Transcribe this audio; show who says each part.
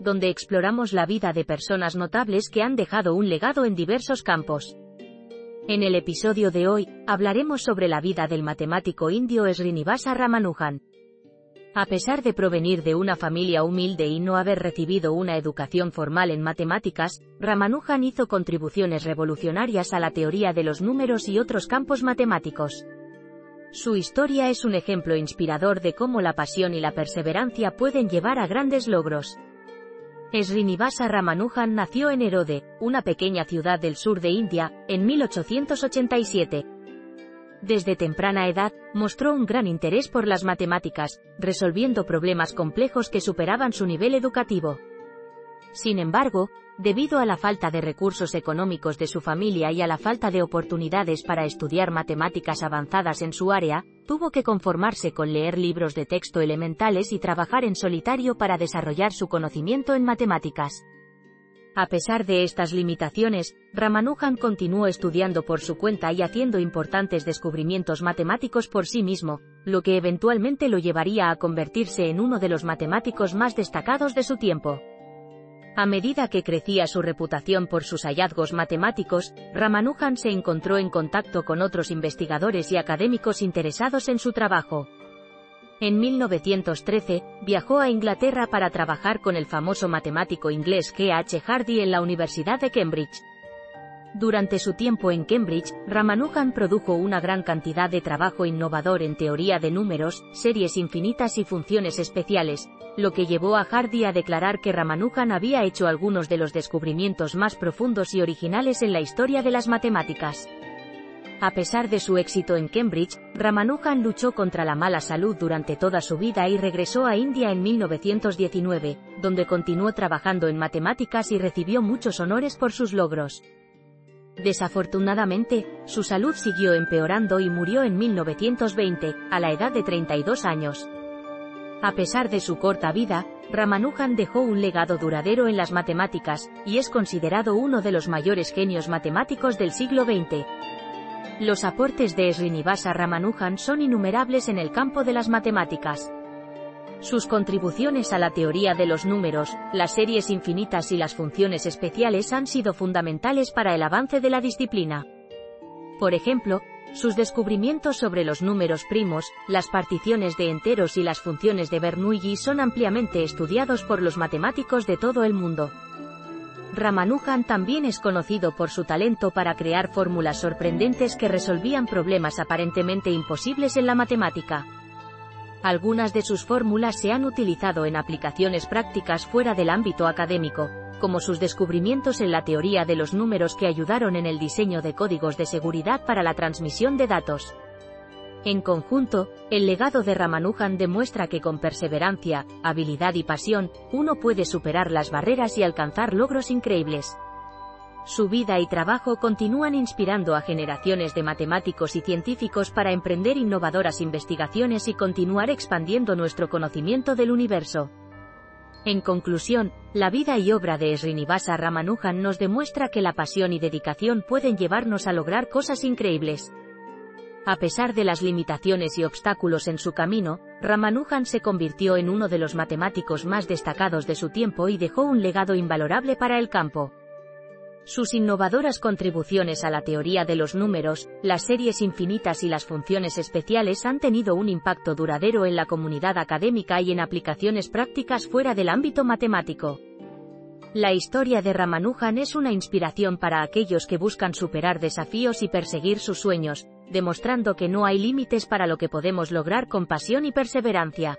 Speaker 1: donde exploramos la vida de personas notables que han dejado un legado en diversos campos. En el episodio de hoy, hablaremos sobre la vida del matemático indio Srinivasa Ramanujan. A pesar de provenir de una familia humilde y no haber recibido una educación formal en matemáticas, Ramanujan hizo contribuciones revolucionarias a la teoría de los números y otros campos matemáticos. Su historia es un ejemplo inspirador de cómo la pasión y la perseverancia pueden llevar a grandes logros. Srinivasa Ramanujan nació en Erode, una pequeña ciudad del sur de India, en 1887. Desde temprana edad, mostró un gran interés por las matemáticas, resolviendo problemas complejos que superaban su nivel educativo. Sin embargo, debido a la falta de recursos económicos de su familia y a la falta de oportunidades para estudiar matemáticas avanzadas en su área, tuvo que conformarse con leer libros de texto elementales y trabajar en solitario para desarrollar su conocimiento en matemáticas. A pesar de estas limitaciones, Ramanujan continuó estudiando por su cuenta y haciendo importantes descubrimientos matemáticos por sí mismo, lo que eventualmente lo llevaría a convertirse en uno de los matemáticos más destacados de su tiempo. A medida que crecía su reputación por sus hallazgos matemáticos, Ramanujan se encontró en contacto con otros investigadores y académicos interesados en su trabajo. En 1913, viajó a Inglaterra para trabajar con el famoso matemático inglés G. H. Hardy en la Universidad de Cambridge. Durante su tiempo en Cambridge, Ramanujan produjo una gran cantidad de trabajo innovador en teoría de números, series infinitas y funciones especiales, lo que llevó a Hardy a declarar que Ramanujan había hecho algunos de los descubrimientos más profundos y originales en la historia de las matemáticas. A pesar de su éxito en Cambridge, Ramanujan luchó contra la mala salud durante toda su vida y regresó a India en 1919, donde continuó trabajando en matemáticas y recibió muchos honores por sus logros. Desafortunadamente, su salud siguió empeorando y murió en 1920, a la edad de 32 años. A pesar de su corta vida, Ramanujan dejó un legado duradero en las matemáticas, y es considerado uno de los mayores genios matemáticos del siglo XX. Los aportes de Srinivasa Ramanujan son innumerables en el campo de las matemáticas. Sus contribuciones a la teoría de los números, las series infinitas y las funciones especiales han sido fundamentales para el avance de la disciplina. Por ejemplo, sus descubrimientos sobre los números primos, las particiones de enteros y las funciones de Bernoulli son ampliamente estudiados por los matemáticos de todo el mundo. Ramanujan también es conocido por su talento para crear fórmulas sorprendentes que resolvían problemas aparentemente imposibles en la matemática. Algunas de sus fórmulas se han utilizado en aplicaciones prácticas fuera del ámbito académico, como sus descubrimientos en la teoría de los números que ayudaron en el diseño de códigos de seguridad para la transmisión de datos. En conjunto, el legado de Ramanujan demuestra que con perseverancia, habilidad y pasión, uno puede superar las barreras y alcanzar logros increíbles. Su vida y trabajo continúan inspirando a generaciones de matemáticos y científicos para emprender innovadoras investigaciones y continuar expandiendo nuestro conocimiento del universo. En conclusión, la vida y obra de Srinivasa Ramanujan nos demuestra que la pasión y dedicación pueden llevarnos a lograr cosas increíbles. A pesar de las limitaciones y obstáculos en su camino, Ramanujan se convirtió en uno de los matemáticos más destacados de su tiempo y dejó un legado invalorable para el campo. Sus innovadoras contribuciones a la teoría de los números, las series infinitas y las funciones especiales han tenido un impacto duradero en la comunidad académica y en aplicaciones prácticas fuera del ámbito matemático. La historia de Ramanujan es una inspiración para aquellos que buscan superar desafíos y perseguir sus sueños, demostrando que no hay límites para lo que podemos lograr con pasión y perseverancia.